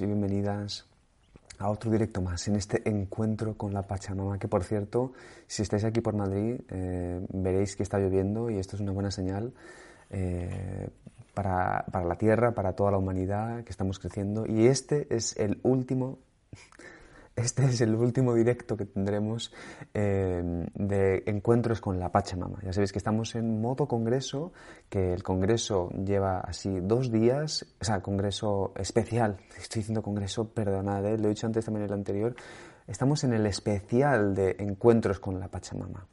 Y bienvenidas a otro directo más en este encuentro con la Pachamama, que por cierto, si estáis aquí por Madrid, eh, veréis que está lloviendo y esto es una buena señal eh, para, para la Tierra, para toda la humanidad que estamos creciendo. Y este es el último este es el último directo que tendremos eh, de encuentros con la Pachamama. Ya sabéis que estamos en modo congreso, que el congreso lleva así dos días, o sea, congreso especial. Estoy diciendo congreso, perdonad, ¿eh? lo he dicho antes también en el anterior. Estamos en el especial de encuentros con la Pachamama.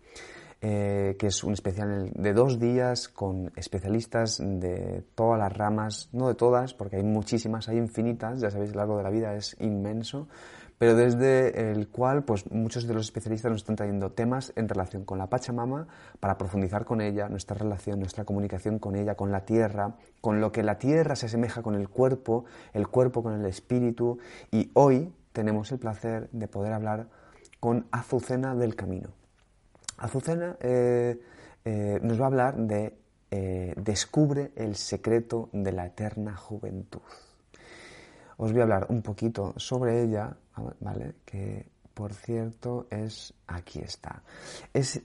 Eh, que es un especial de dos días con especialistas de todas las ramas, no de todas, porque hay muchísimas, hay infinitas, ya sabéis, el largo de la vida es inmenso, pero desde el cual pues muchos de los especialistas nos están trayendo temas en relación con la Pachamama para profundizar con ella, nuestra relación, nuestra comunicación con ella, con la tierra, con lo que la tierra se asemeja con el cuerpo, el cuerpo con el espíritu y hoy tenemos el placer de poder hablar con Azucena del Camino. Azucena eh, eh, nos va a hablar de eh, Descubre el secreto de la eterna juventud os voy a hablar un poquito sobre ella, ¿vale? Que por cierto es, aquí está. Es,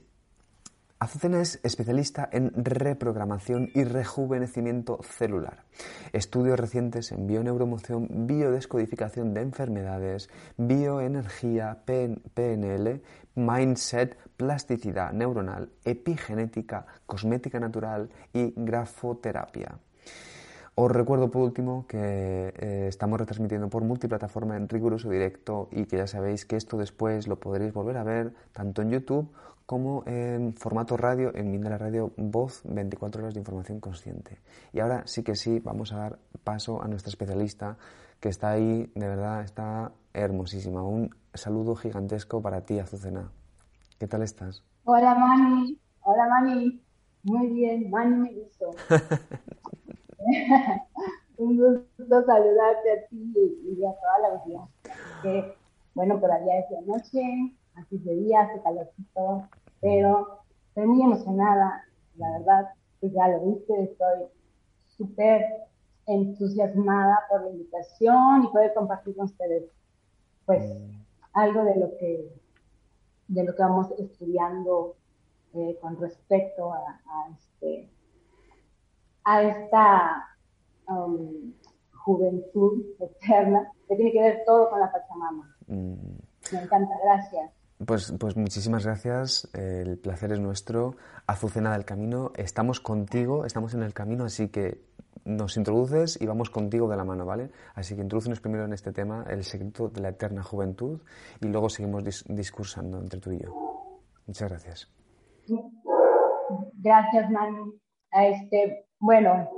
Azucena es especialista en reprogramación y rejuvenecimiento celular. Estudios recientes en bioneuromoción, biodescodificación de enfermedades, bioenergía, PNL, mindset, plasticidad neuronal, epigenética, cosmética natural y grafoterapia. Os recuerdo por último que eh, estamos retransmitiendo por multiplataforma en riguroso directo y que ya sabéis que esto después lo podréis volver a ver tanto en YouTube como en formato radio en Mindela Radio Voz 24 horas de información consciente. Y ahora sí que sí, vamos a dar paso a nuestra especialista que está ahí, de verdad, está hermosísima. Un saludo gigantesco para ti, Azucena. ¿Qué tal estás? Hola, Mani. Hola, Mani. Muy bien, Mani me. un gusto saludarte a ti y a toda la audiencia. Que, bueno, por allá es de noche, aquí de día, hace calorcito, pero estoy muy emocionada, la verdad, pues ya lo viste, estoy súper entusiasmada por la invitación y poder compartir con ustedes, pues, algo de lo que, de lo que vamos estudiando eh, con respecto a este a esta um, juventud eterna que tiene que ver todo con la Pachamama. Mm. Me encanta, gracias. Pues, pues muchísimas gracias, el placer es nuestro. Azucena del Camino, estamos contigo, estamos en el camino, así que nos introduces y vamos contigo de la mano, ¿vale? Así que introducenos primero en este tema, el secreto de la eterna juventud, y luego seguimos discursando entre tú y yo. Muchas gracias. Gracias, Manu. Este, bueno,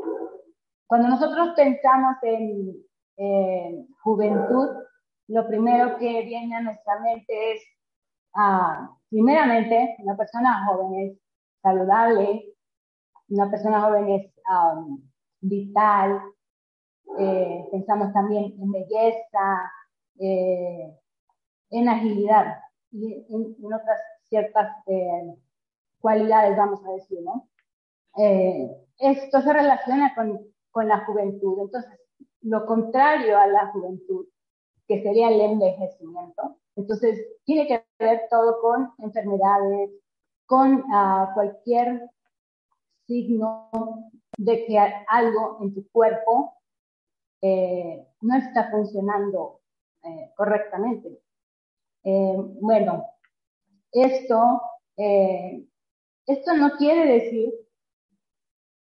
cuando nosotros pensamos en juventud, lo primero que viene a nuestra mente es, ah, primeramente, una persona joven es saludable, una persona joven es vital, eh, pensamos también en belleza, eh, en agilidad y en, otras ciertas eh, cualidades, vamos a decir, ¿no? Esto se relaciona con, con la juventud. Entonces, lo contrario a la juventud, que sería el envejecimiento, entonces tiene que ver todo con enfermedades, con uh, cualquier signo de que algo en tu cuerpo eh, no está funcionando eh, correctamente. Eh, bueno, esto, esto no quiere decir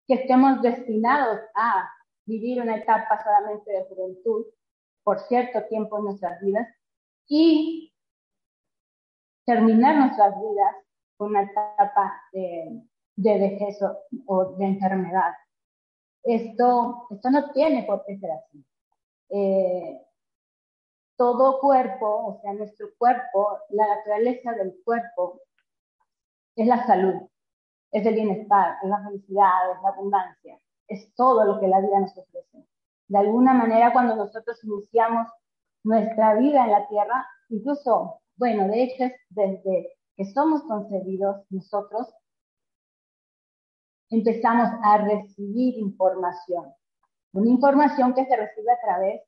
que estemos destinados a vivir una etapa solamente de juventud por cierto tiempo en nuestras vidas y terminar nuestras vidas con una etapa de, de o, de enfermedad. Esto, esto no tiene por qué ser así. Eh, todo cuerpo, o sea, nuestro cuerpo, la naturaleza del cuerpo es la salud, es el bienestar, es la felicidad, es la abundancia, es todo lo que la vida nos ofrece. De alguna manera, cuando nosotros iniciamos nuestra vida en la tierra, incluso, bueno, de hecho, es desde que somos concebidos nosotros, empezamos a recibir información. Una información que se recibe a través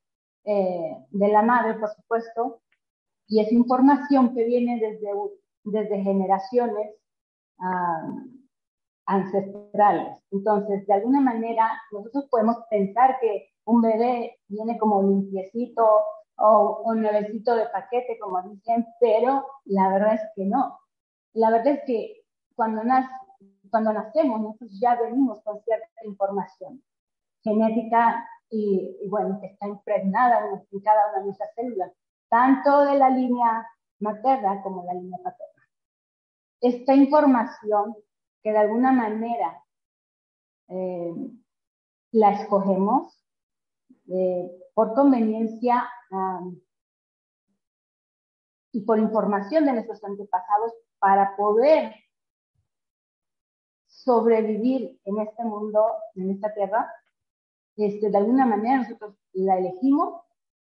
eh, de la madre, por supuesto, y es información que viene desde, desde generaciones ah, ancestrales. Entonces, de alguna manera, nosotros podemos pensar que un bebé viene como limpiecito o un nuevecito de paquete, como dicen, pero la verdad es que no. La verdad es que cuando, nace, cuando nacemos, nosotros ya venimos con cierta información genética y, bueno, que está impregnada en, cada una de nuestras células, tanto de la línea materna como de la línea paterna. Esta información que de alguna manera eh, la escogemos eh, por conveniencia y por información de nuestros antepasados para poder sobrevivir en este mundo, en esta tierra, este, de alguna manera nosotros la elegimos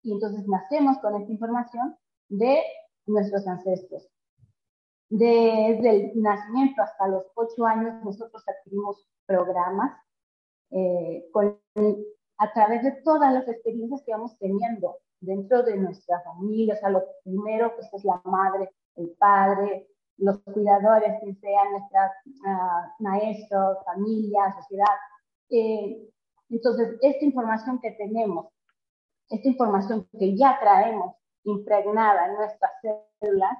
y entonces nacemos con esta información de nuestros ancestros. Desde el nacimiento hasta los ocho años nosotros adquirimos programas eh, con a través de todas las experiencias que vamos teniendo dentro de nuestra familia, o sea, lo primero pues es la madre, el padre, los cuidadores, que sean nuestros uh, maestros, familia, sociedad. Eh, entonces, esta información que tenemos, esta información que ya traemos impregnada en nuestras células,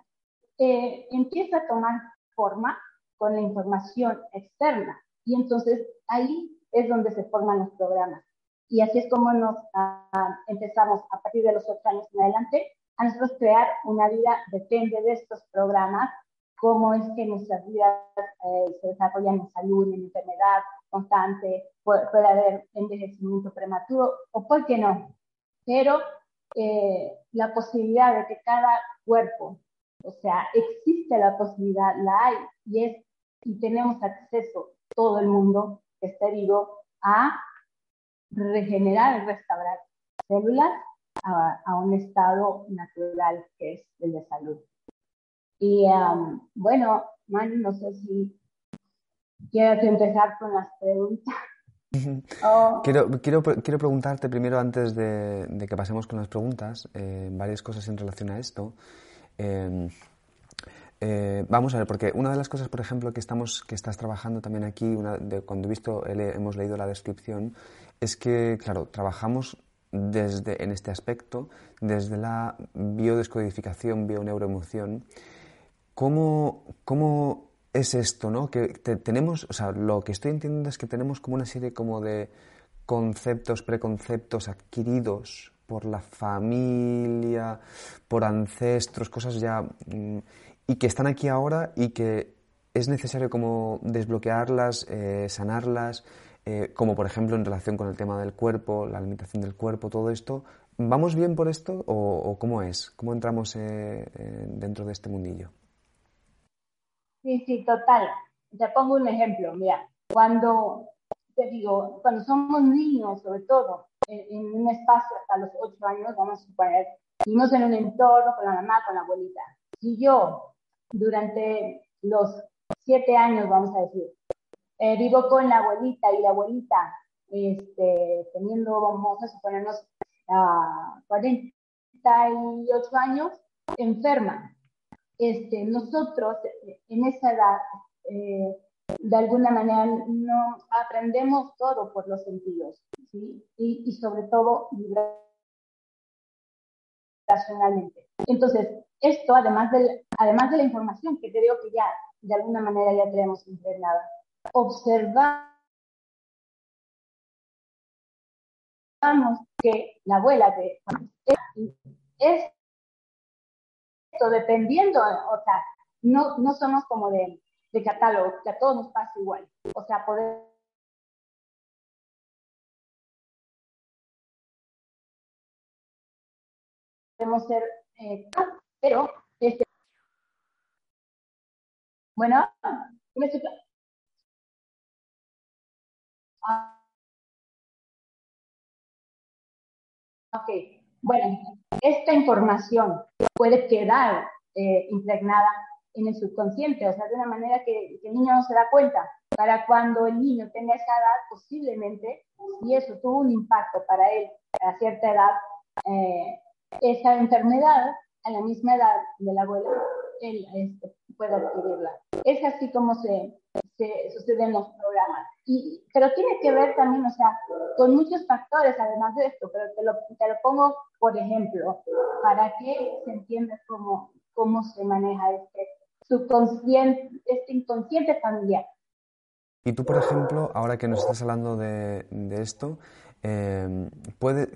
eh, empieza a tomar forma con la información externa. Y entonces ahí es donde se forman los programas. Y así es como nos ah, empezamos a partir de los ocho años en adelante a nosotros crear una vida, depende de estos programas, cómo es que nuestras vidas eh, se desarrollan en salud, en enfermedad constante, puede, haber envejecimiento prematuro o por qué no. Pero eh, la posibilidad de que cada cuerpo, o sea, existe la posibilidad, la hay, y, es, y tenemos acceso, todo el mundo que esté vivo, a regenerar y restaurar células a, un estado natural que es el de salud. Y um, bueno, Manu, no sé si quieres empezar con las preguntas. quiero, quiero, quiero, preguntarte primero, antes de, que pasemos con las preguntas, eh, varias cosas en relación a esto. Em, eh, vamos a ver, porque una de las cosas, por ejemplo, que, estamos, que estás trabajando también aquí, cuando he visto, hemos leído la descripción, es que, claro, trabajamos desde, en este aspecto, desde la biodescodificación, bioneuroemoción. ¿Cómo, cómo es esto, no? Que tenemos, o sea, lo que estoy entendiendo es que tenemos como una serie como de conceptos, preconceptos adquiridos por la familia, por ancestros, cosas ya mm, y que están aquí ahora y que es necesario como desbloquearlas, eh, sanarlas, eh, como por ejemplo en relación con el tema del cuerpo, la limitación del cuerpo, todo esto. ¿Vamos bien por esto o, cómo es? ¿Cómo entramos eh, dentro de este mundillo? Sí, sí, total. Te pongo un ejemplo. Mira, cuando te digo, cuando somos niños, sobre todo, en, un espacio hasta los ocho años, vamos a suponer, vivimos en un entorno con la mamá, con la abuelita. Si yo, durante los siete años, vamos a decir, eh, vivo con la abuelita y la abuelita, este, teniendo, vamos a suponernos, uh, 48 años, enferma. Este, nosotros en esa edad, eh, de alguna manera no aprendemos todo por los sentidos, ¿sí? Y, y sobre todo racionalmente. Entonces, esto, además de, además de la información que creo que ya de alguna manera ya tenemos impregnada, observamos que la abuela de es esto dependiendo, o sea, no, no somos como de, de catálogo, que a todos nos pasa igual. O sea, poder podemos ser, eh, pero este, bueno, me ah, ok, bueno, esta información puede quedar eh, impregnada en el subconsciente, o sea, de una manera que, el niño no se da cuenta. Para cuando el niño tenga esa edad, posiblemente, si eso tuvo un impacto para él a cierta edad, eh, esa enfermedad a la misma edad de la abuela, él este, puede adquirirla. Es así como se, se sucede en los programas. Y, pero tiene que ver también, o sea, con muchos factores además de esto, pero te lo, te lo pongo por ejemplo, para que se entienda cómo, cómo se maneja este subconsciente, este inconsciente familiar. Y tú, por ejemplo, ahora que nos estás hablando de, esto,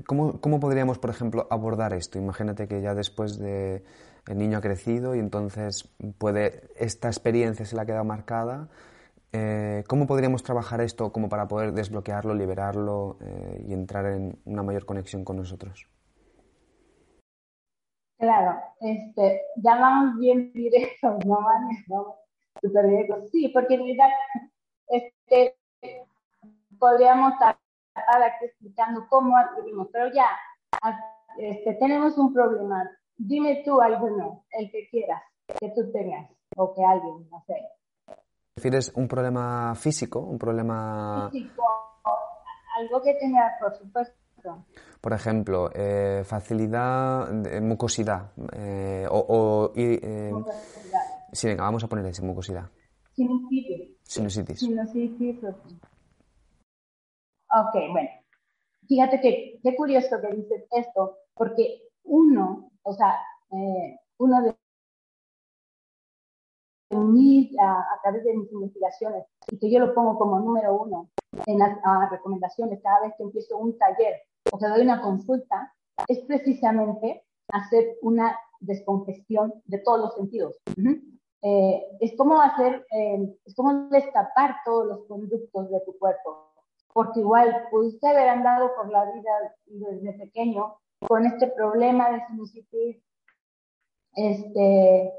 ¿cómo, ¿cómo, podríamos, por ejemplo, abordar esto? Imagínate que ya después de el niño ha crecido y entonces puede esta experiencia se le ha quedado marcada. Eh, ¿Cómo podríamos trabajar esto como para poder desbloquearlo, liberarlo eh, y entrar en una mayor conexión con nosotros? Claro, este, ya vamos bien directos, no ¿no? Super directos. Sí, porque en realidad este, podríamos estar aquí explicando cómo adquirimos, pero ya este, tenemos un problema. Dime tú alguno, el que quieras, que tú tengas, o que alguien, no sé. ¿Refieres un problema físico? ¿Un problema...? Físico, algo que tenga, por supuesto, por ejemplo, eh, facilidad, de mucosidad. Eh, o, eh, sí, venga, vamos a poner ese, mucosidad. Sinusitis. Sinusitis. Sinusitis. Ok, bueno. Fíjate que qué curioso que dices esto, porque uno, o sea, uno de mí a, través de mis investigaciones y que yo lo pongo como número uno en las recomendaciones cada vez que empiezo un taller o que doy una consulta, es precisamente hacer una descongestión de todos los sentidos. Eh, es como hacer, eh, es como destapar todos los conductos de tu cuerpo, porque igual pudiste haber andado por la vida desde pequeño con este problema de sinusitis, este,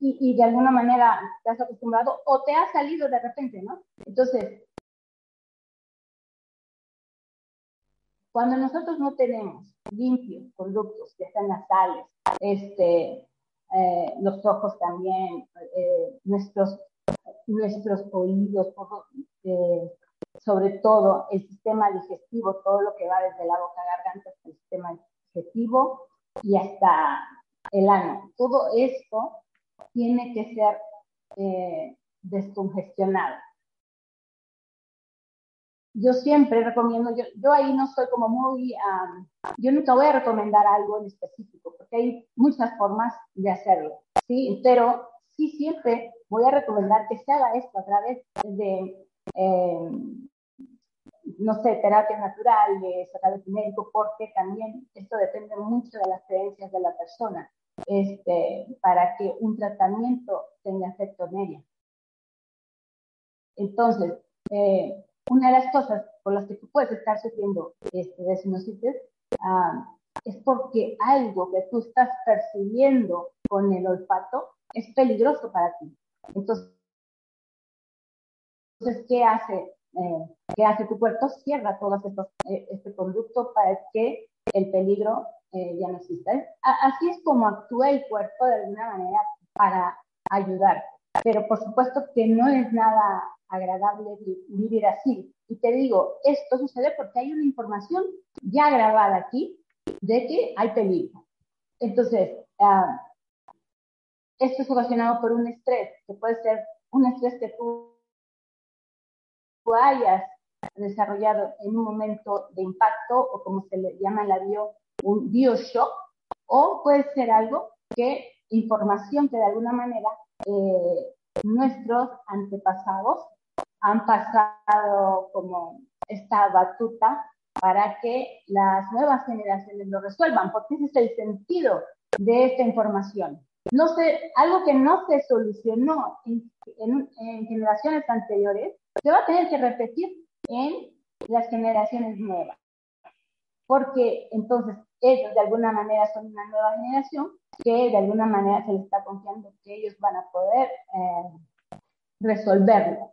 y, y, de alguna manera te has acostumbrado o te ha salido de repente, ¿no? Entonces, Cuando nosotros no tenemos limpios conductos, que están nasales, este, eh, los ojos también, eh, nuestros, nuestros oídos, eh, sobre todo el sistema digestivo, todo lo que va desde la boca garganta hasta el sistema digestivo y hasta el ano. Todo esto tiene que ser descongestionado yo siempre recomiendo, yo, yo ahí no soy como muy, yo nunca voy a recomendar algo en específico, porque hay muchas formas de hacerlo, ¿sí? Pero sí siempre voy a recomendar que se haga esto a través de, eh, no sé, terapias naturales, a través de médico, porque también esto depende mucho de las creencias de la persona, este, para que un tratamiento tenga efecto en ella. Entonces, eh, una de las cosas por las que tú puedes estar sufriendo este, de sinusitis ah, es porque algo que tú estás percibiendo con el olfato es peligroso para ti. Entonces, ¿qué hace? Eh, ¿Qué hace tu cuerpo? Cierra todo eh, este conducto para que el peligro eh, ya no exista. Así es como actúa el cuerpo de alguna manera para ayudar. Pero por supuesto que no es nada agradable vivir así. Y te digo, esto sucede porque hay una información ya grabada aquí de que hay peligro. Entonces, uh, esto es ocasionado por un estrés, que puede ser un estrés que tú tú hayas desarrollado en un momento de impacto o como se le llama en la bio, un bioshock, o puede ser algo que información que de alguna manera eh, nuestros antepasados han pasado como esta batuta para que las nuevas generaciones lo resuelvan, porque ese es el sentido de esta información. No sé, algo que no se solucionó en, generaciones anteriores, se va a tener que repetir en las generaciones nuevas. Porque entonces ellos de alguna manera son una nueva generación que de alguna manera se les está confiando que ellos van a poder eh, resolverlo.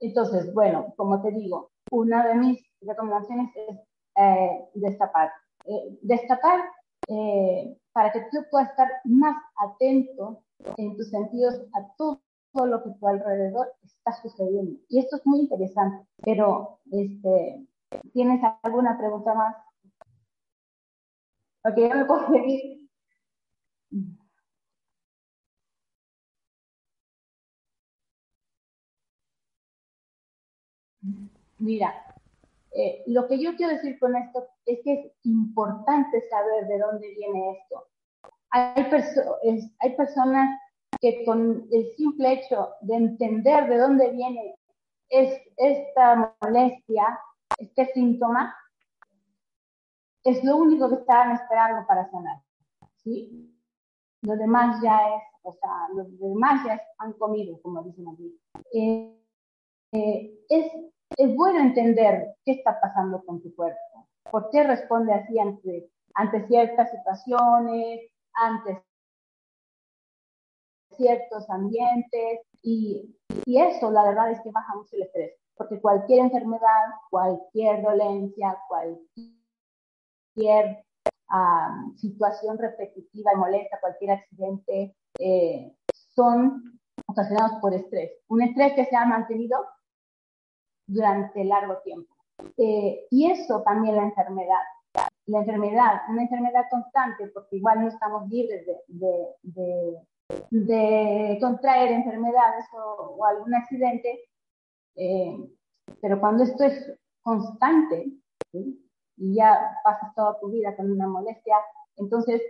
Entonces, bueno, como te digo, una de mis recomendaciones es eh, destapar. Eh, destapar eh, para que tú puedas estar más atento en tus sentidos a todo, lo que tu alrededor está sucediendo. Y esto es muy interesante, pero este, ¿tienes alguna pregunta más? Ok, ya me puedo seguir. Mira, eh, lo que yo quiero decir con esto es que es importante saber de dónde viene esto. Hay, personas que con el simple hecho de entender de dónde viene es, esta molestia, este síntoma, es lo único que estaban esperando para sanar. ¿sí? Lo demás ya es, o sea, los demás ya han comido, como dicen aquí. Eh, eh, es es bueno entender qué está pasando con tu cuerpo, por qué responde así ante, ante ciertas situaciones, ante ciertos ambientes y, y, eso la verdad es que baja mucho el estrés, porque cualquier enfermedad, cualquier dolencia, cualquier situación repetitiva y molesta, cualquier accidente, eh, son ocasionados por estrés. Un estrés que se ha mantenido durante largo tiempo. Eh, y eso también la enfermedad. La enfermedad, una enfermedad constante, porque igual no estamos libres de, de, de, contraer enfermedades o, algún accidente, eh, pero cuando esto es constante y ya pasas toda tu vida con una molestia, entonces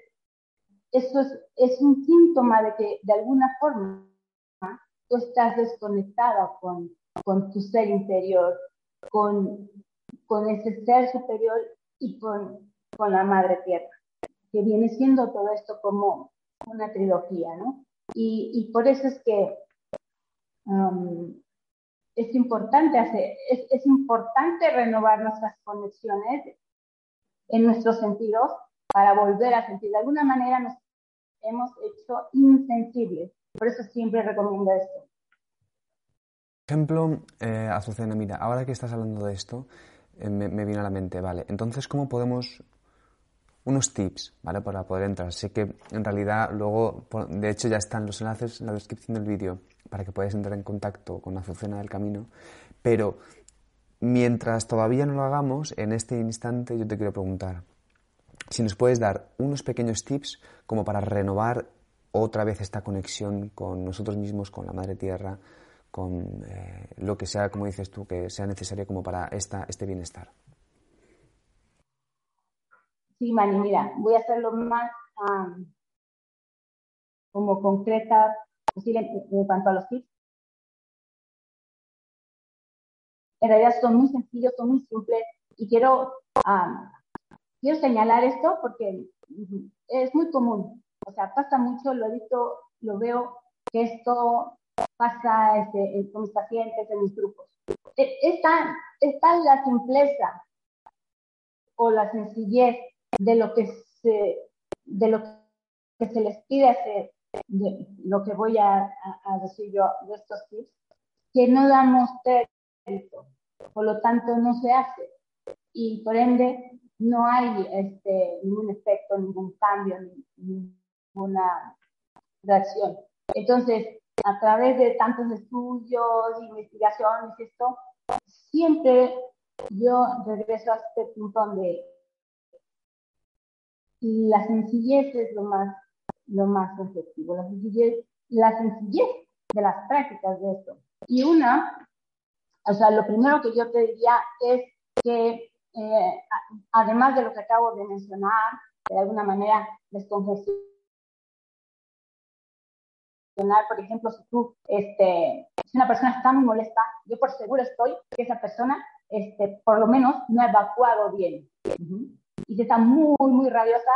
eso es, es un síntoma de que de alguna forma tú estás desconectado con, con tu ser interior, con, con ese ser superior y con, con la madre tierra, que viene siendo todo esto como una trilogía, ¿no? Y, y por eso es que um, es importante hacer, es, es, importante renovar nuestras conexiones en nuestros sentidos para volver a sentir. De alguna manera nos hemos hecho insensibles. Por eso siempre recomiendo esto ejemplo, eh, Azucena, mira, ahora que estás hablando de esto, eh, me, viene a la mente, vale, entonces, ¿cómo podemos, unos tips, ¿vale? Para poder entrar. Sé que en realidad luego, de hecho, ya están los enlaces en la descripción del vídeo para que podáis entrar en contacto con Azucena del Camino, pero mientras todavía no lo hagamos, en este instante yo te quiero preguntar si nos puedes dar unos pequeños tips como para renovar otra vez esta conexión con nosotros mismos, con la Madre Tierra, con eh, lo que sea, como dices tú, que sea necesario como para esta, este bienestar. Sí, Mani, mira, voy a hacerlo más como concreta posible en, cuanto a los tips. En realidad son muy sencillos, son muy simples y quiero, quiero señalar esto porque es muy común. O sea, pasa mucho, lo he visto, lo veo, que esto pasa este, con mis pacientes, en mis grupos. Está, está la simpleza o la sencillez de lo que se, de lo que se les pide hacer, de lo que voy a, decir yo de estos tips, que no damos crédito, por lo tanto no se hace y por ende no hay este, ningún efecto, ningún cambio, ninguna reacción. Entonces, a través de tantos estudios, investigaciones, esto, siempre yo regreso a este punto donde la sencillez es lo más, lo más efectivo, la sencillez, la sencillez de las prácticas de esto. Y una, o sea, lo primero que yo te diría es que, eh, además de lo que acabo de mencionar, de alguna manera descongestionar, por ejemplo, si tú, este, si una persona está muy molesta, yo por seguro estoy que esa persona, este, por lo menos, no ha evacuado bien. Y si está muy, muy rabiosa,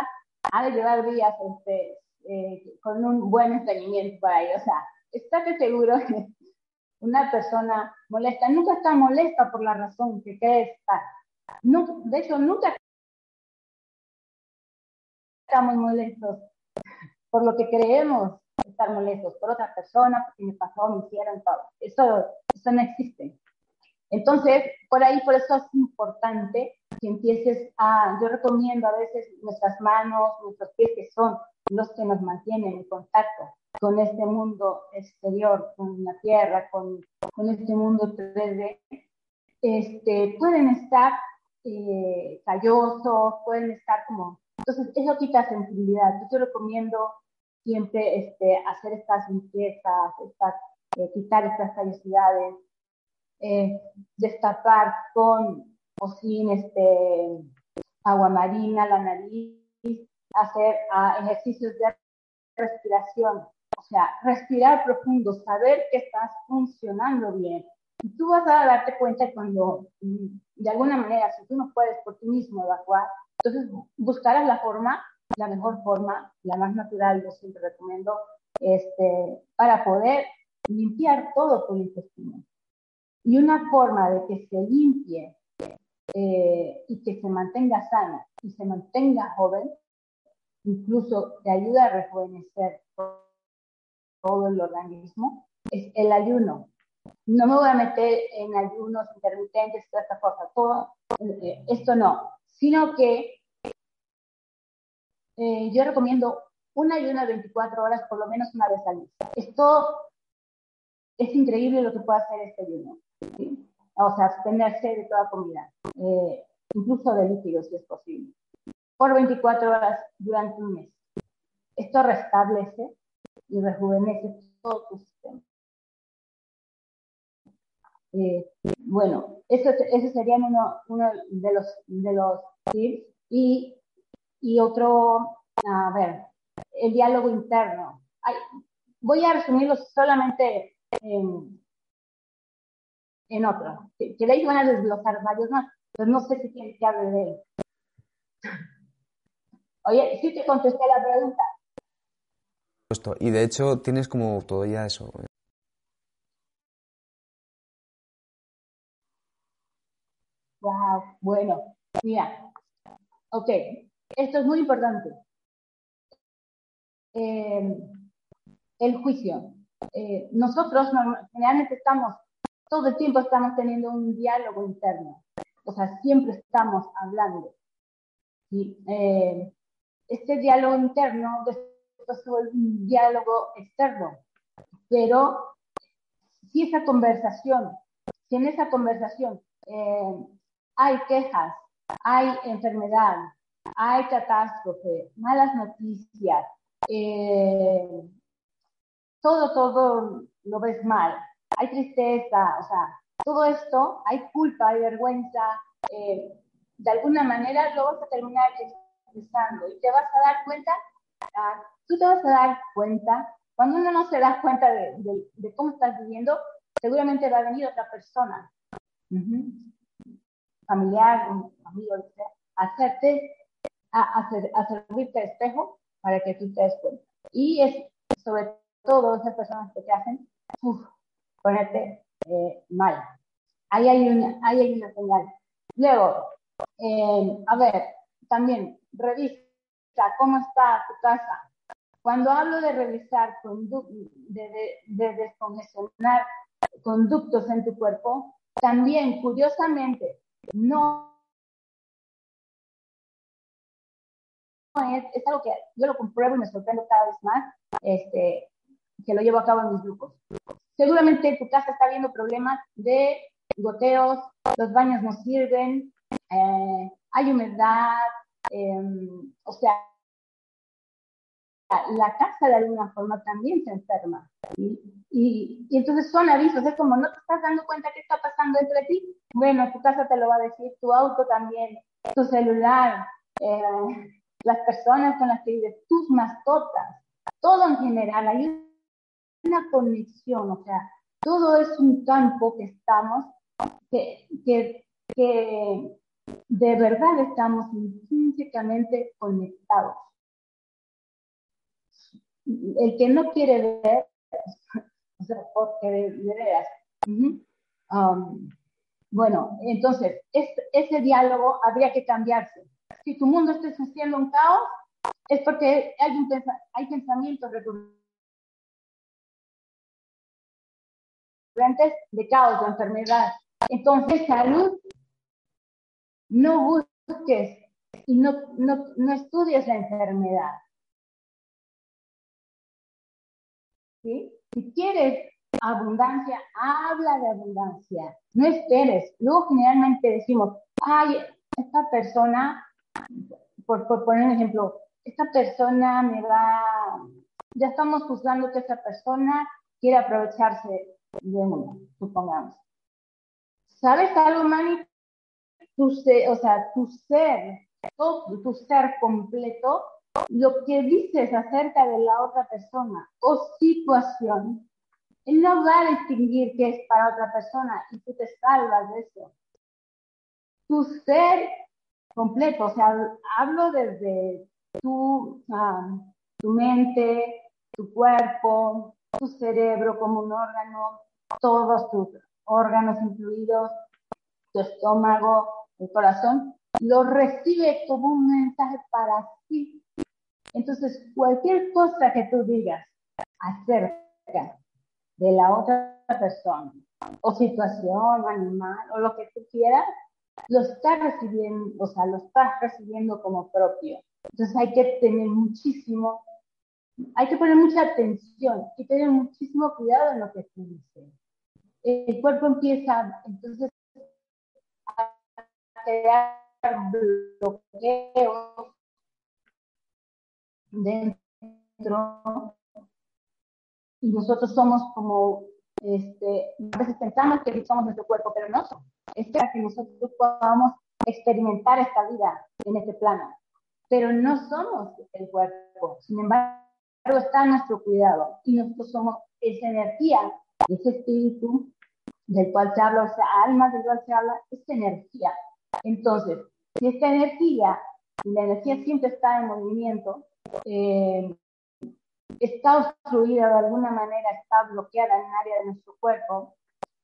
ha de llevar días este, eh, con un buen entendimiento para ahí. O sea, estate seguro que una persona molesta nunca está molesta por la razón que cree estar. de hecho, nunca estamos molestos por lo que creemos estar molestos por otra persona, porque me pasó, me hicieron todo. Eso, eso no existe. Entonces, por ahí, por eso es importante que empieces a, yo recomiendo a veces nuestras manos, nuestros pies, que son los que nos mantienen en contacto con este mundo exterior, con la tierra, con, con este mundo 3D, este, pueden estar eh, callosos, pueden estar como... Entonces, eso quita sensibilidad. Yo te recomiendo siempre este, hacer estas limpiezas, eh, quitar estas callosidades, eh, destapar con sin este, agua marina la nariz, hacer ah, ejercicios de respiración, o sea, respirar profundo, saber que estás funcionando bien. Y tú vas a darte cuenta cuando, mm, de alguna manera, si tú no puedes por ti mismo evacuar, entonces buscarás la forma, la mejor forma, la más natural, yo siempre recomiendo, este, para poder limpiar todo tu intestino. Y una forma de que se limpie eh, y que se mantenga sana y se mantenga joven, incluso te ayuda a rejuvenecer todo el organismo, es el ayuno. No me voy a meter en ayunos intermitentes, toda esta cosa, todo, eh, esto no, sino que eh, yo recomiendo un ayuno de 24 horas por lo menos una vez al día. Esto es increíble lo que puede hacer este ayuno. O sea, abstenerse de toda comida, eh, incluso de líquidos si es posible, por 24 horas durante un mes. Esto restablece y rejuvenece todo tu sistema. Eh, bueno, ese, ese serían uno, uno, de los, de los tips. Y, y otro, a ver, el diálogo interno. voy a resumirlo solamente en, en otro. Que, que de ahí van a desglosar varios más, pero no sé si quieres que hable de él. Oye, sí te contesté la pregunta. Y de hecho tienes como todo ya eso. Wow, bueno, mira, ok, esto es muy importante. Eh, el juicio. Eh, nosotros generalmente estamos todo el tiempo estamos teniendo un diálogo interno, o sea, siempre estamos hablando. Y, eh, este diálogo interno después es un diálogo externo, pero si esa conversación, si en esa conversación eh, hay quejas, hay enfermedad, hay catástrofe, malas noticias, eh, todo, todo lo ves mal, hay tristeza, o sea, todo esto, hay culpa, hay vergüenza, eh, de alguna manera lo vas a terminar expresando y te vas a dar cuenta, ah, tú te vas a dar cuenta, cuando uno no se da cuenta de, cómo estás viviendo, seguramente va a venir otra persona, familiar, amigo, hacerte, a, hacer, a servirte de espejo para que tú te des cuenta. Y es sobre todo esas personas que te hacen, ponerte eh, mal. Ahí hay, una, ahí hay una señal. Luego, eh, a ver, también revisa cómo está tu casa. Cuando hablo de revisar, de, de, descongestionar conductos en tu cuerpo, también, curiosamente, no es, es, algo que yo lo compruebo y me sorprendo cada vez más, este, que lo llevo a cabo en mis grupos. Seguramente tu casa está viendo problemas de goteos, los baños no sirven, eh, hay humedad, em, o sea, la casa de alguna forma también se enferma. Y, y, entonces son avisos, es como no te estás dando cuenta qué está pasando entre ti. Bueno, tu casa te lo va a decir, tu auto también, tu celular, eh, las personas con las que vives, tus mascotas, todo en general. Hay una conexión, o sea, todo es un campo que estamos, que, que, que de verdad estamos intrínsecamente conectados. El que no quiere ver, o sea, porque de, veras. Um, bueno, entonces, ese diálogo habría que cambiarse. Si tu mundo está haciendo un caos, es porque hay, un, hay pensamientos recurrentes de caos, de enfermedad. Entonces, salud, no busques y no, no, no estudies la enfermedad. ¿Sí? Si quieres abundancia, habla de abundancia. No esperes. Luego generalmente decimos, ay, esta persona, por, por poner un ejemplo, esta persona me va, ya estamos juzgando que esta persona quiere aprovecharse de supongamos. ¿Sabes algo, Mani? Tu ser, o sea, tu ser, tu ser completo, lo que dices acerca de la otra persona o situación, no va a distinguir qué es para otra persona y tú te salvas de eso. Tu ser completo, o sea, hablo desde tu, ah, tu mente, tu cuerpo, tu cerebro como un órgano, todos tus órganos incluidos, tu estómago, el corazón, lo recibe como un mensaje para ti. Entonces, cualquier cosa que tú digas acerca de la otra persona, o situación, animal, o lo que tú quieras, lo estás recibiendo, o sea, lo estás recibiendo como propio. Entonces hay que tener muchísimo, hay que poner mucha atención y tener muchísimo cuidado en lo que se dice. El cuerpo empieza entonces a crear bloqueos dentro y nosotros somos como, este, a veces pensamos que somos nuestro cuerpo, pero no somos. Es para que nosotros podamos experimentar esta vida en este plano pero no somos el cuerpo. Sin embargo, está nuestro cuidado y nosotros somos esa energía, ese espíritu del cual se habla, o sea, alma del cual se habla, es energía. Entonces, si esta energía, la energía siempre está en movimiento, eh, está obstruida de alguna manera, está bloqueada en un área de nuestro cuerpo,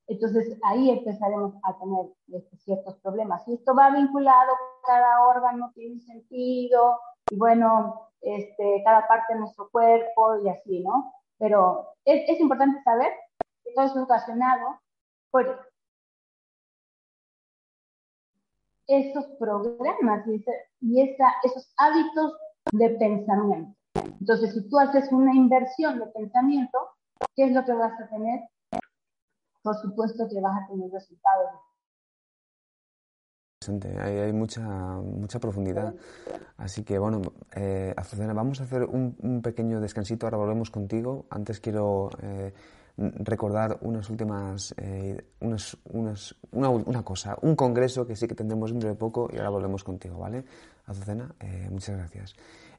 entonces ahí empezaremos a tener este, ciertos problemas. Y esto va vinculado, cada órgano tiene sentido, y bueno, este, cada parte de nuestro cuerpo y así, ¿no? Pero es, es importante saber que todo es ocasionado por esos programas y, y esa, esos hábitos de pensamiento. Entonces, si tú haces una inversión de pensamiento, ¿qué es lo que vas a tener? por supuesto que vas a tener resultados. Hay, hay mucha, mucha profundidad. Así que, bueno, eh, Azucena, vamos a hacer un, pequeño descansito. Ahora volvemos contigo. Antes quiero eh, recordar unas últimas, eh, unas, unas, una, una, cosa, un congreso que sí que tendremos dentro de poco y ahora volvemos contigo, ¿vale? Azucena, eh, muchas gracias.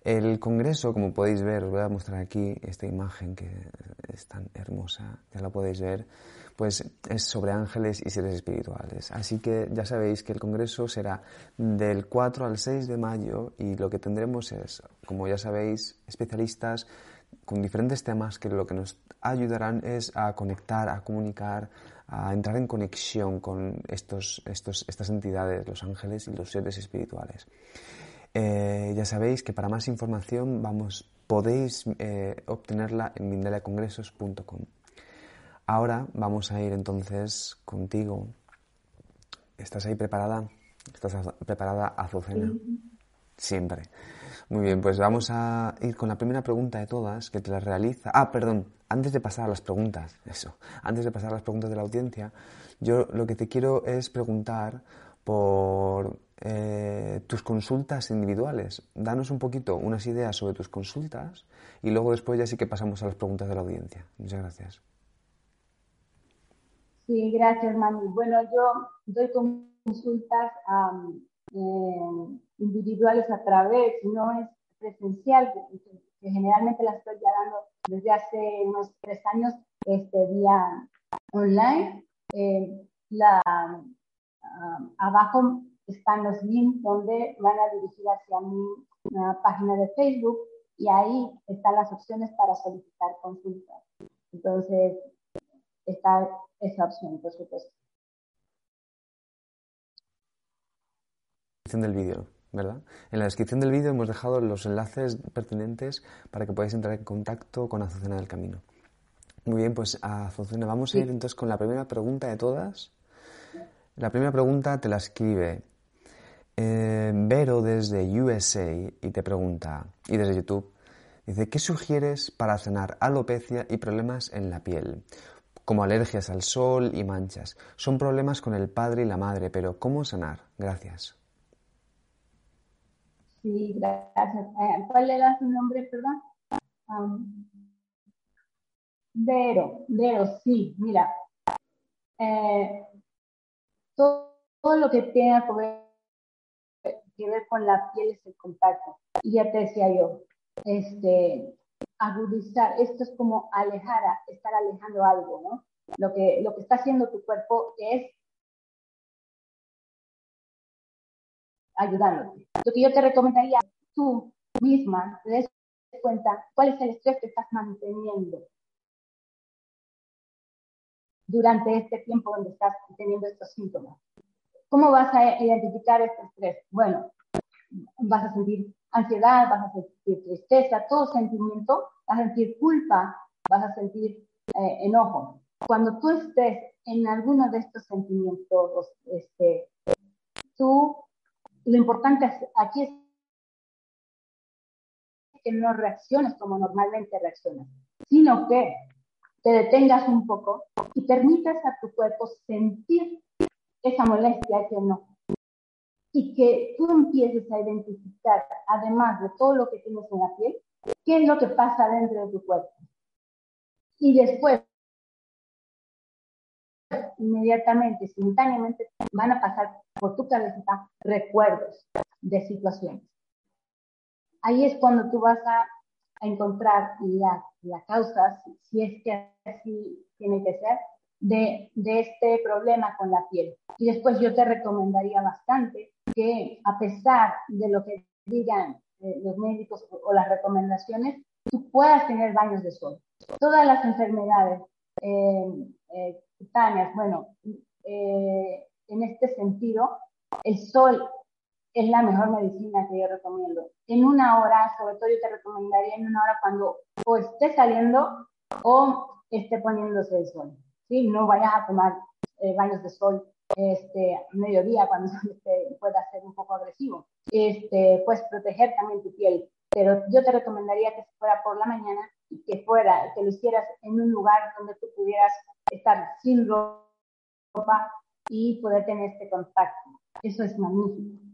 El congreso, como podéis ver, os voy a mostrar aquí esta imagen que es tan hermosa, ya la podéis ver pues es sobre ángeles y seres espirituales. Así que ya sabéis que el Congreso será del 4 al 6 de mayo y lo que tendremos es, como ya sabéis, especialistas con diferentes temas que lo que nos ayudarán es a conectar, a comunicar, a entrar en conexión con estos, estos, estas entidades, los ángeles y los seres espirituales. Eh, ya sabéis que para más información vamos, podéis eh, obtenerla en mindeliacongresos.com. Ahora vamos a ir entonces contigo. ¿Estás ahí preparada? ¿Estás preparada, Azucena? Siempre. Muy bien, pues vamos a ir con la primera pregunta de todas que te la realiza. Ah, perdón, antes de pasar a las preguntas, eso, antes de pasar a las preguntas de la audiencia, yo lo que te quiero es preguntar por eh, tus consultas individuales. Danos un poquito unas ideas sobre tus consultas y luego después ya sí que pasamos a las preguntas de la audiencia. Muchas gracias. Sí, gracias, Mami. Bueno, yo doy consultas eh, individuales a través, no es presencial, que, generalmente las estoy ya dando desde hace unos tres años, este, vía online. Eh, la, abajo están los links donde van a dirigir hacia mi página de Facebook y ahí están las opciones para solicitar consultas. Entonces, está esa opción, por supuesto. del vídeo, ¿verdad? En la descripción del vídeo hemos dejado los enlaces pertinentes para que podáis entrar en contacto con Azucena del Camino. Muy bien, pues Azucena, vamos a ir entonces con la primera pregunta de todas. La primera pregunta te la escribe Vero desde USA y te pregunta, y desde YouTube, dice, ¿qué sugieres para sanar alopecia y problemas en la piel? Como alergias al sol y manchas. Son problemas con el padre y la madre, pero ¿cómo sanar? Gracias. Sí, gracias. Eh, ¿Cuál era su nombre, perdón? Vero, Vero, sí, mira. Eh, todo, lo que tenga que que ver con la piel es el contacto. Y ya te decía yo, este, agudizar, esto es como alejar, estar alejando algo, ¿no? Lo que, lo que está haciendo tu cuerpo es ayudándote. Lo que yo te recomendaría, tú misma te des cuenta cuál es el estrés que estás manteniendo durante este tiempo donde estás teniendo estos síntomas. ¿Cómo vas a identificar este estrés? Bueno, vas a sentir ansiedad, vas a sentir tristeza, todo sentimiento, vas a sentir culpa, vas a sentir eh, enojo. Cuando tú estés en alguno de estos sentimientos, este, tú, lo importante aquí es que no reacciones como normalmente reaccionas, sino que te detengas un poco y permitas a tu cuerpo sentir esa molestia que no. Y que tú empieces a identificar, además de todo lo que tienes en la piel, qué es lo que pasa dentro de tu cuerpo. Y después, inmediatamente, simultáneamente, van a pasar por tu cabeza recuerdos de situaciones. Ahí es cuando tú vas a, encontrar la, la causa, si es que así tiene que ser, de, este problema con la piel. Y después yo te recomendaría bastante que a pesar de lo que digan eh, los médicos o, las recomendaciones, tú puedas tener baños de sol. Todas las enfermedades eh, eh cutáneas, bueno, eh, en este sentido, el sol es la mejor medicina que yo recomiendo. En una hora, sobre todo yo te recomendaría en una hora cuando o esté saliendo o esté poniéndose el sol. ¿Sí? No vayas a tomar eh, baños de sol este, mediodía cuando este, pueda ser un poco agresivo. Este, pues proteger también tu piel. Pero yo te recomendaría que fuera por la mañana y que fuera, que lo hicieras en un lugar donde tú pudieras estar sin ropa y poder tener este contacto. Eso es magnífico.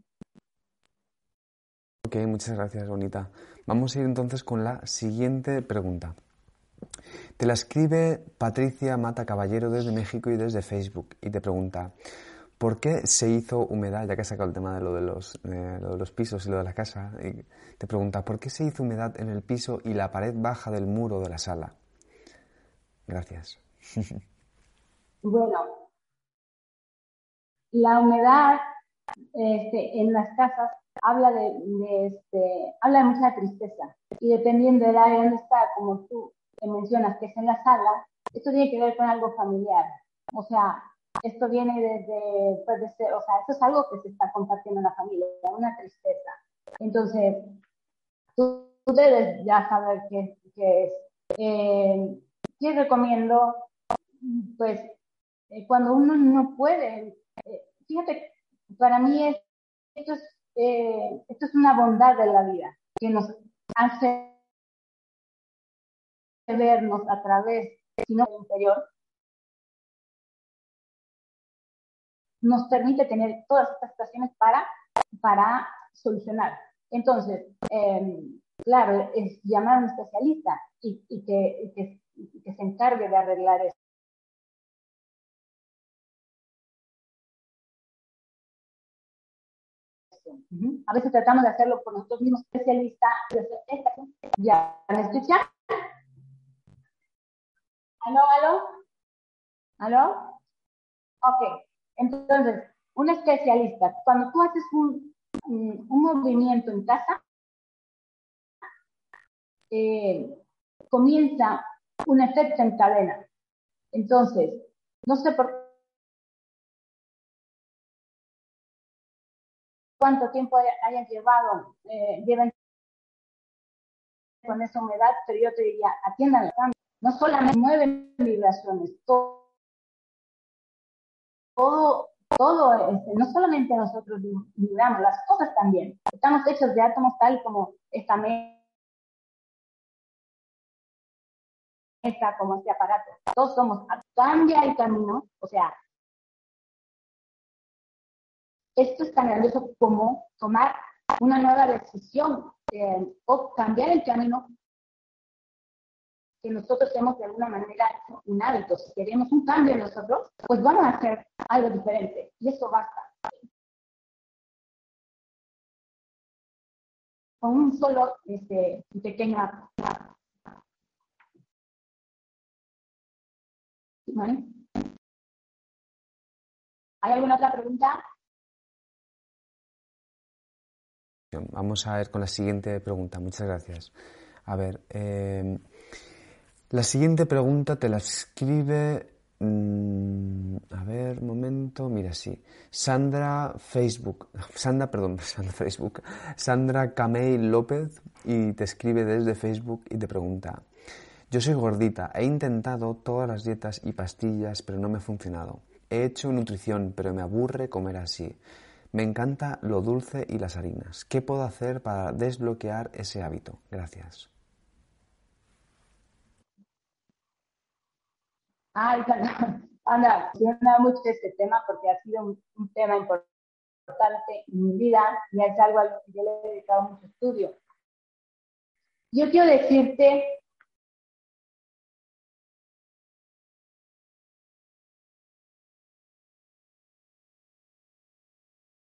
Ok, muchas gracias, Bonita. Vamos a ir entonces con la siguiente pregunta. Te la escribe Patricia Mata Caballero desde México y desde Facebook y te pregunta, ¿por qué se hizo humedad? Ya que has sacado el tema de lo de los, de los pisos y lo de la casa, y te pregunta, ¿por qué se hizo humedad en el piso y la pared baja del muro de la sala? Gracias. Bueno, la humedad este, en las casas habla de, este, habla de mucha tristeza y dependiendo del área donde está, como tú mencionas que es en la sala, esto tiene que ver con algo familiar. O sea, esto viene desde, puede ser, o sea, esto es algo que se está compartiendo en la familia, una tristeza. Entonces, tú, debes ya saber qué, qué es. Eh, ¿Qué recomiendo? Pues eh, cuando uno no puede, eh, fíjate, para mí es, esto, es, esto es una bondad de la vida que nos hace vernos a través, sino del interior, nos permite tener todas estas situaciones para, para solucionar. Entonces, em, claro, es llamar a un especialista y, que, que, que se encargue de arreglar eso. A veces tratamos de hacerlo por nosotros mismos, especialista, ya anestesiar, ¿Aló, aló? ¿Aló? Ok, entonces, un especialista, cuando tú haces un, un, movimiento en casa, eh, comienza un efecto en cadena. Entonces, no sé por cuánto tiempo hayan llevado, eh, lleven con esa humedad, pero yo te diría, atiendan No solamente mueven vibraciones, todo, todo, este, no solamente nosotros vibramos, las cosas también. Estamos hechos de átomos tal como esta mesa, como este aparato. Todos somos, cambia el camino, o sea, esto es tan grandioso como tomar una nueva decisión o cambiar el camino que nosotros hemos de alguna manera un hábito. Si queremos un cambio en nosotros, pues vamos a hacer algo diferente y eso basta. Con un solo este, pequeño ¿Hay alguna otra pregunta? Vamos a ver con la siguiente pregunta. Muchas gracias. A ver, eh, la siguiente pregunta te la escribe. Mm, a ver, momento. Mira, sí. Sandra Facebook. Sandra, perdón, Sandra Facebook. Sandra Camey López y te escribe desde Facebook y te pregunta. Yo soy gordita, he intentado todas las dietas y pastillas, pero no me ha funcionado. He hecho nutrición, pero me aburre comer así. Me encanta lo dulce y las harinas. ¿Qué puedo hacer para desbloquear ese hábito? Gracias. Ay, Ana, me mucho este tema porque ha sido un, tema importante en mi vida y es algo a lo que yo le he dedicado mucho estudio. Yo quiero decirte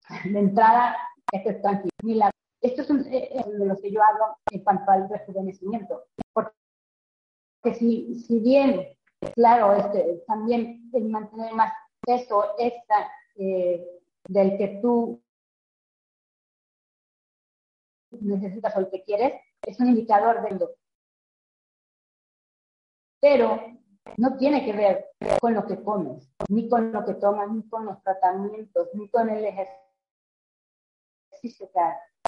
de entrada, esto es tranquilo. Esto es, un, eh, de lo que yo hablo en cuanto al rejuvenecimiento. Porque si, si bien, claro, este, también el mantener más peso extra eh, del que tú necesitas o el que quieres, es un indicador de Pero no tiene que ver con lo que comes, ni con lo que tomas, ni con los tratamientos, ni con el ejercicio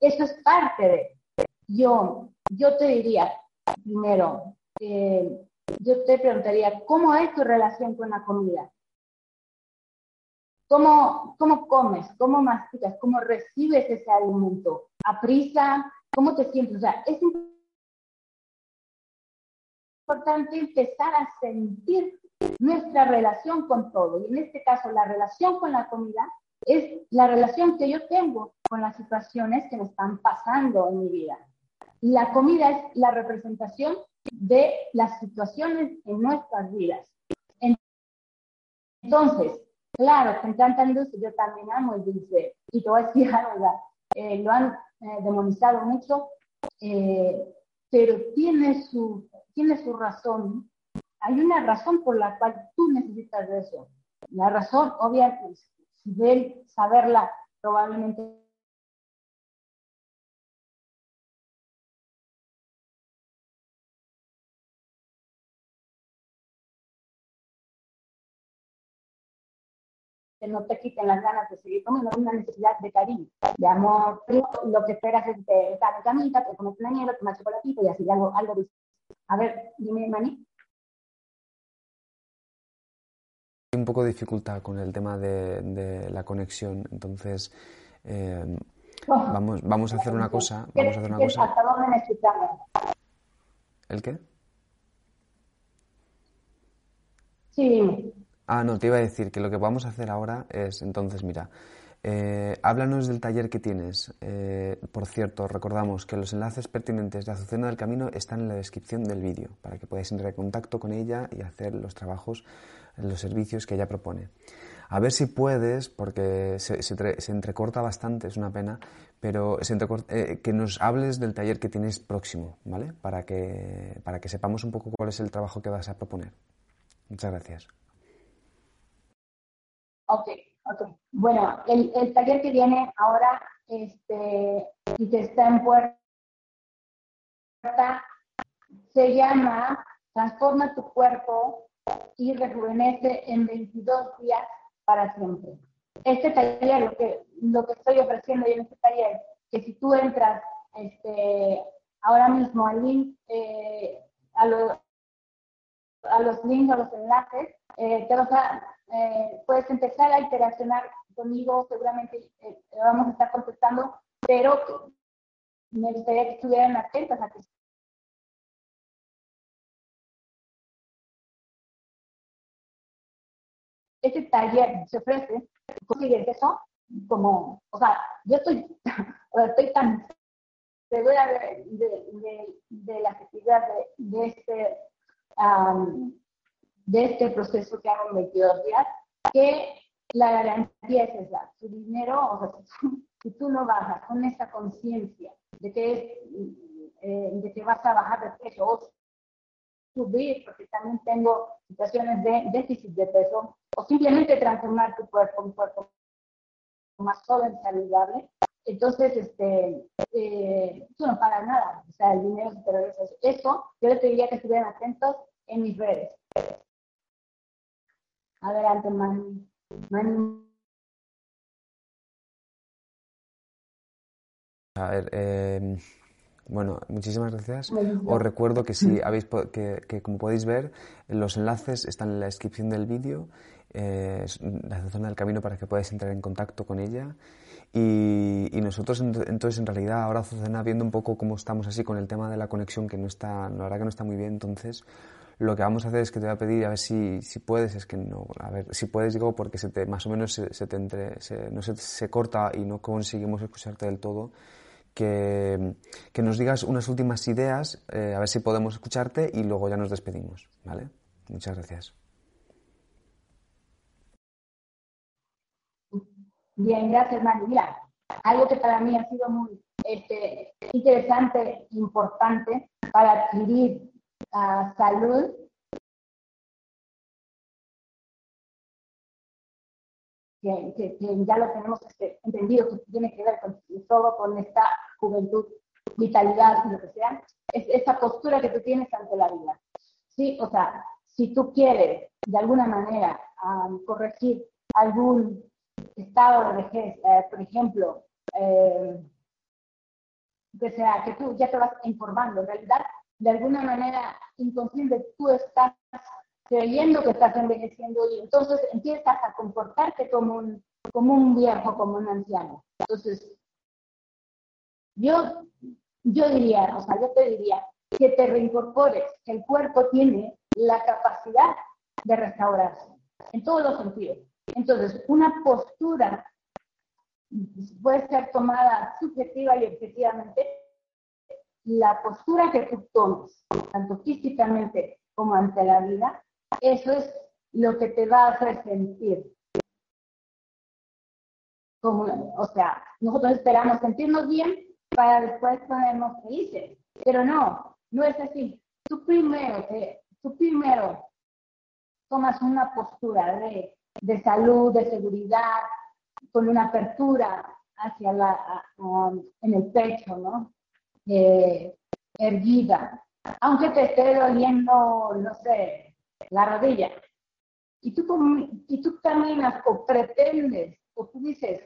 eso es parte de. Yo, yo te diría, primero, eh, yo te preguntaría, ¿cómo es tu relación con la comida? ¿Cómo, ¿Cómo comes? ¿Cómo masticas? ¿Cómo recibes ese alimento? ¿A prisa? ¿Cómo te sientes? O sea, es importante empezar a sentir nuestra relación con todo. Y en este caso, la relación con la comida es la relación que yo tengo con las situaciones que me están pasando en mi vida. La comida es la representación de las situaciones en nuestras vidas. Entonces, claro, encanta el dulce, yo también amo el dulce. Y te voy a decir algo, eh, lo han eh, demonizado mucho, eh, pero tiene su, tiene su razón. Hay una razón por la cual tú necesitas eso. La razón, obviamente, de saberla probablemente no te quiten las ganas de seguir comiendo, una necesidad de cariño, de amor, lo que esperas es de estar en camita, te comes una nieve, tomas chocolatito y así algo, algo A ver, dime, Mani. un poco de dificultad con el tema de, la conexión, entonces eh, oh. vamos, vamos a hacer una cosa. Vamos a hacer una cosa. ¿El qué? Sí. Ah, no, te iba a decir que lo que vamos a hacer ahora es, entonces, mira, eh, háblanos del taller que tienes. Eh, por cierto, recordamos que los enlaces pertinentes de Azucena del Camino están en la descripción del vídeo para que podáis entrar en contacto con ella y hacer los trabajos los servicios que ella propone. A ver si puedes, porque se, entrecorta bastante, es una pena, pero se eh, que nos hables del taller que tienes próximo, ¿vale? Para que, para que sepamos un poco cuál es el trabajo que vas a proponer. Muchas gracias. Ok, ok. Bueno, el, taller que viene ahora, este, y que está en puerta, se llama Transforma tu cuerpo y rejuvenece en 22 días para siempre. Este taller, lo que, lo que estoy ofreciendo yo en este taller, que si tú entras este, ahora mismo al link, eh, a, a, los links, a los enlaces, eh, te vas a, eh, puedes empezar a interaccionar conmigo, seguramente vamos a estar contestando, pero me gustaría que estuvieran atentas a que este taller se ofrece, consigue eso como, o sea, yo estoy, estoy tan segura de, de, de, la efectividad de, este, de este proceso que hago en 22 días, que la garantía es esa, tu dinero, o sea, si tú, no bajas con esa conciencia de que eh, de que vas a bajar de peso o subir, porque también tengo situaciones de déficit de peso, o simplemente transformar tu cuerpo en un cuerpo más joven, saludable. Entonces, este, eh, tú no pagas nada, o sea, el dinero se te regresa. Eso, yo les pediría que estuvieran atentos en mis redes. Adelante, Mani. Mani. A ver, eh, bueno, muchísimas gracias. Os recuerdo que si habéis que, que, como podéis ver, los enlaces están en la descripción del vídeo, eh, la zona del camino para que podáis entrar en contacto con ella. Y, y, nosotros entonces en realidad ahora Azucena viendo un poco cómo estamos así con el tema de la conexión que no está, la verdad que no está muy bien, entonces lo que vamos a hacer es que te voy a pedir a ver si, si puedes, es que no, a ver, si puedes digo porque se te, más o menos se, te entre, se, no se, se corta y no conseguimos escucharte del todo que, que nos digas unas últimas ideas, eh, a ver si podemos escucharte y luego ya nos despedimos, ¿vale? Muchas gracias. Bien, gracias, Mari. Mira, algo que para mí ha sido muy este, interesante, importante para adquirir uh, salud que, ya lo tenemos este, entendido, que tiene que ver con todo con esta juventud, vitalidad lo que sea, es esa postura que tú tienes ante la vida. Sí, o sea, si tú quieres de alguna manera corregir algún estado de vejez, eh, por ejemplo, eh, que sea que tú ya te vas informando, en realidad, de alguna manera inconsciente, tú estás creyendo que estás envejeciendo y entonces empiezas a comportarte como un, como un viejo, como un anciano. Entonces, yo, yo diría, o sea, yo te diría que te reincorpores, que el cuerpo tiene la capacidad de restaurarse en todos los sentidos. Entonces, una postura puede ser tomada subjetiva y objetivamente. La postura que tú tomes, tanto físicamente como ante la vida, eso es lo que te va a hacer sentir. O sea, nosotros esperamos sentirnos bien para después ponernos felices, pero no, no es así. Tú primero, tú primero tomas una postura de, de salud, de seguridad, con una apertura hacia la, en el pecho, ¿no? Eh, erguida. Aunque te esté doliendo, no sé, la rodilla. Y tú, y tú caminas o pretendes, o tú dices,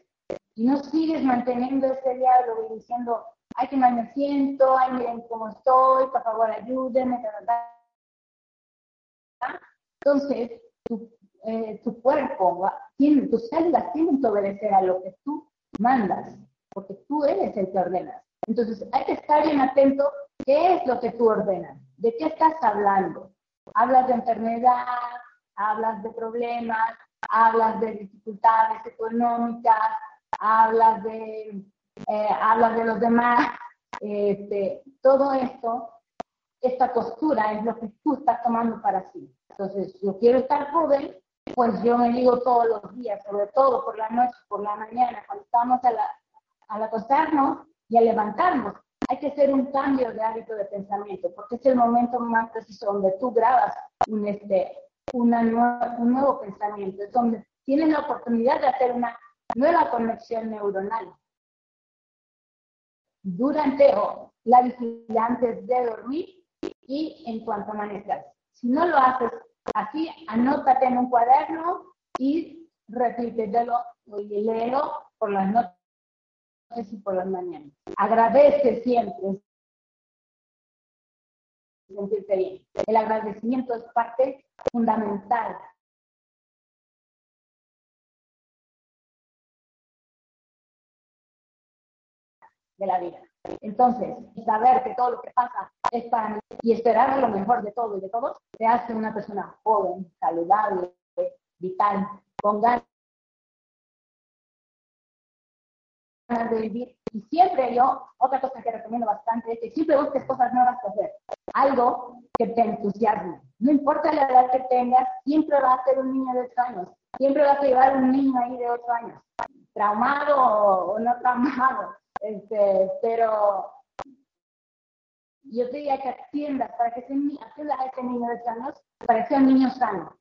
y no sigues manteniendo ese diálogo y diciendo, ay, que mal me siento, ay, miren cómo estoy, por favor ayúdenme, entonces tu, eh, tu cuerpo, tiene, tus células tienen que obedecer a lo que tú mandas, porque tú eres el que ordenas. Entonces hay que estar bien atento qué es lo que tú ordenas, de qué estás hablando, Hablas de enfermedad, hablas de problemas, hablas de dificultades económicas, hablas de, eh, hablas de los demás. Este, todo esto, esta postura es lo que tú estás tomando para sí. Entonces, yo quiero estar joven, pues yo me digo todos los días, sobre todo por la noche, por la mañana, cuando estamos a la, al acostarnos y al levantarnos, hay que hacer un cambio de hábito de pensamiento, porque es el momento más preciso donde tú grabas un, este, una un nuevo pensamiento, es donde tienes la oportunidad de hacer una nueva conexión neuronal. Durante o la vigilancia antes de dormir y en cuanto amanezcas. Si no lo haces así, anótate en un cuaderno y repítetelo y léelo por las noches y por las mañanas. Agradece siempre. Sentirte bien. El agradecimiento es parte fundamental de la vida. Entonces, saber que todo lo que pasa es para mí y esperar lo mejor de todo y de todos, te hace una persona joven, saludable, vital, con ganas de vivir. Y siempre yo, otra cosa que recomiendo bastante es que siempre busques cosas nuevas que hacer. Algo que te entusiasme. No importa la edad que tengas, siempre va a ser un niño de 8 años. Siempre vas a llevar un niño ahí de 8 años. Traumado o no traumado. Este, pero yo te diría que atiendas para que ese, atiendas a ese niño de 8 años para que sea un niño sano.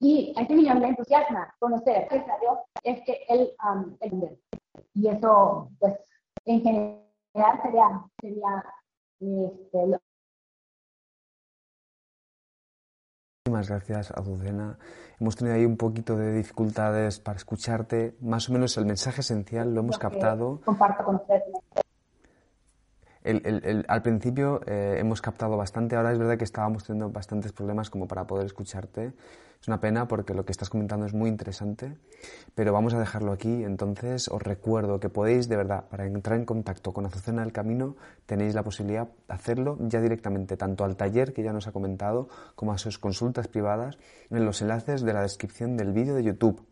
Y a ese niño le entusiasma conocer salió, es que él, um, y eso, pues, en general sería, sería este, Muchísimas gracias, Azucena. Hemos tenido ahí un poquito de dificultades para escucharte. Más o menos el mensaje esencial lo hemos captado. Comparto con ustedes al principio eh, hemos captado bastante, ahora es verdad que estábamos teniendo bastantes problemas como para poder escucharte. Es una pena porque lo que estás comentando es muy interesante, pero vamos a dejarlo aquí. Entonces os recuerdo que podéis, de verdad, para entrar en contacto con Azucena del Camino, tenéis la posibilidad de hacerlo ya directamente, tanto al taller que ya nos ha comentado, como a sus consultas privadas, en los enlaces de la descripción del vídeo de YouTube.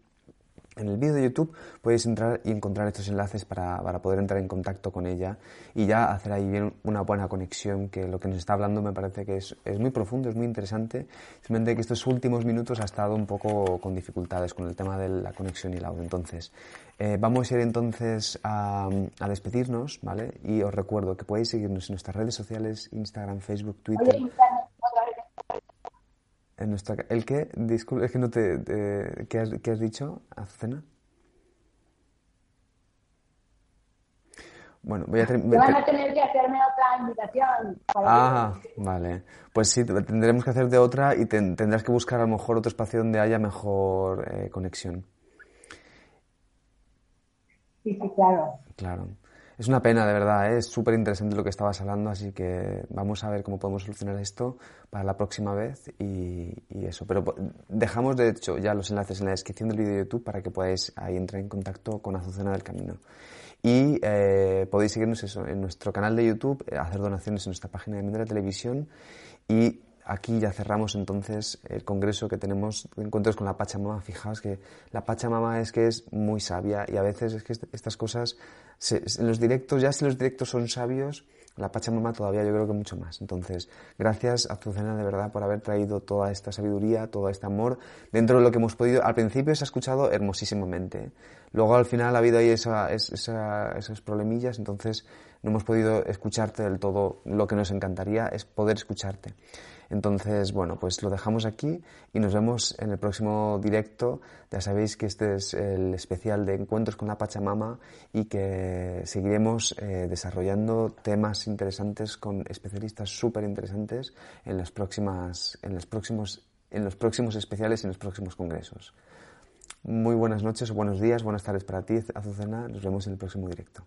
En el vídeo de YouTube podéis entrar y encontrar estos enlaces para, poder entrar en contacto con ella y ya hacer ahí bien una buena conexión, que lo que nos está hablando me parece que es, muy profundo, es muy interesante. Simplemente que estos últimos minutos ha estado un poco con dificultades con el tema de la conexión y el audio. Entonces, eh, vamos a ir entonces a, despedirnos, ¿vale? Y os recuerdo que podéis seguirnos en nuestras redes sociales, Instagram, Facebook, Twitter. En nuestra, ¿El qué? Disculpe, es que no te... ¿qué, has, ¿Qué has dicho, Azucena? Bueno, voy a van a tener que hacerme otra invitación. ah, vale. Pues sí, tendremos que hacerte otra y tendrás que buscar a lo mejor otro espacio donde haya mejor eh, conexión. Sí, sí, claro. Claro. Es una pena, de verdad, ¿eh? es súper interesante lo que estabas hablando, así que vamos a ver cómo podemos solucionar esto para la próxima vez y, eso. Pero dejamos, de hecho, ya los enlaces en la descripción del vídeo de YouTube para que podáis ahí entrar en contacto con Azucena del Camino. Y eh, podéis seguirnos eso, en nuestro canal de YouTube, eh, hacer donaciones en nuestra página de la Televisión y aquí ya cerramos entonces el congreso que tenemos de encuentros con la Pachamama. Fijaos que la Pachamama es que es muy sabia y a veces es que estas cosas, en los directos, ya si los directos son sabios, la Pachamama todavía yo creo que mucho más. Entonces, gracias a Azucena de verdad por haber traído toda esta sabiduría, todo este amor dentro de lo que hemos podido. Al principio se ha escuchado hermosísimamente. Luego al final ha habido ahí esa, esa, esas problemillas, entonces no hemos podido escucharte del todo. Lo que nos encantaría es poder escucharte. Entonces, bueno, pues lo dejamos aquí y nos vemos en el próximo directo. Ya sabéis que este es el especial de Encuentros con la Pachamama y que seguiremos eh, desarrollando temas interesantes con especialistas súper interesantes en, las próximas, en, los próximos, en los próximos especiales y en los próximos congresos. Muy buenas noches buenos días, buenas tardes para ti, Azucena. Nos vemos en el próximo directo.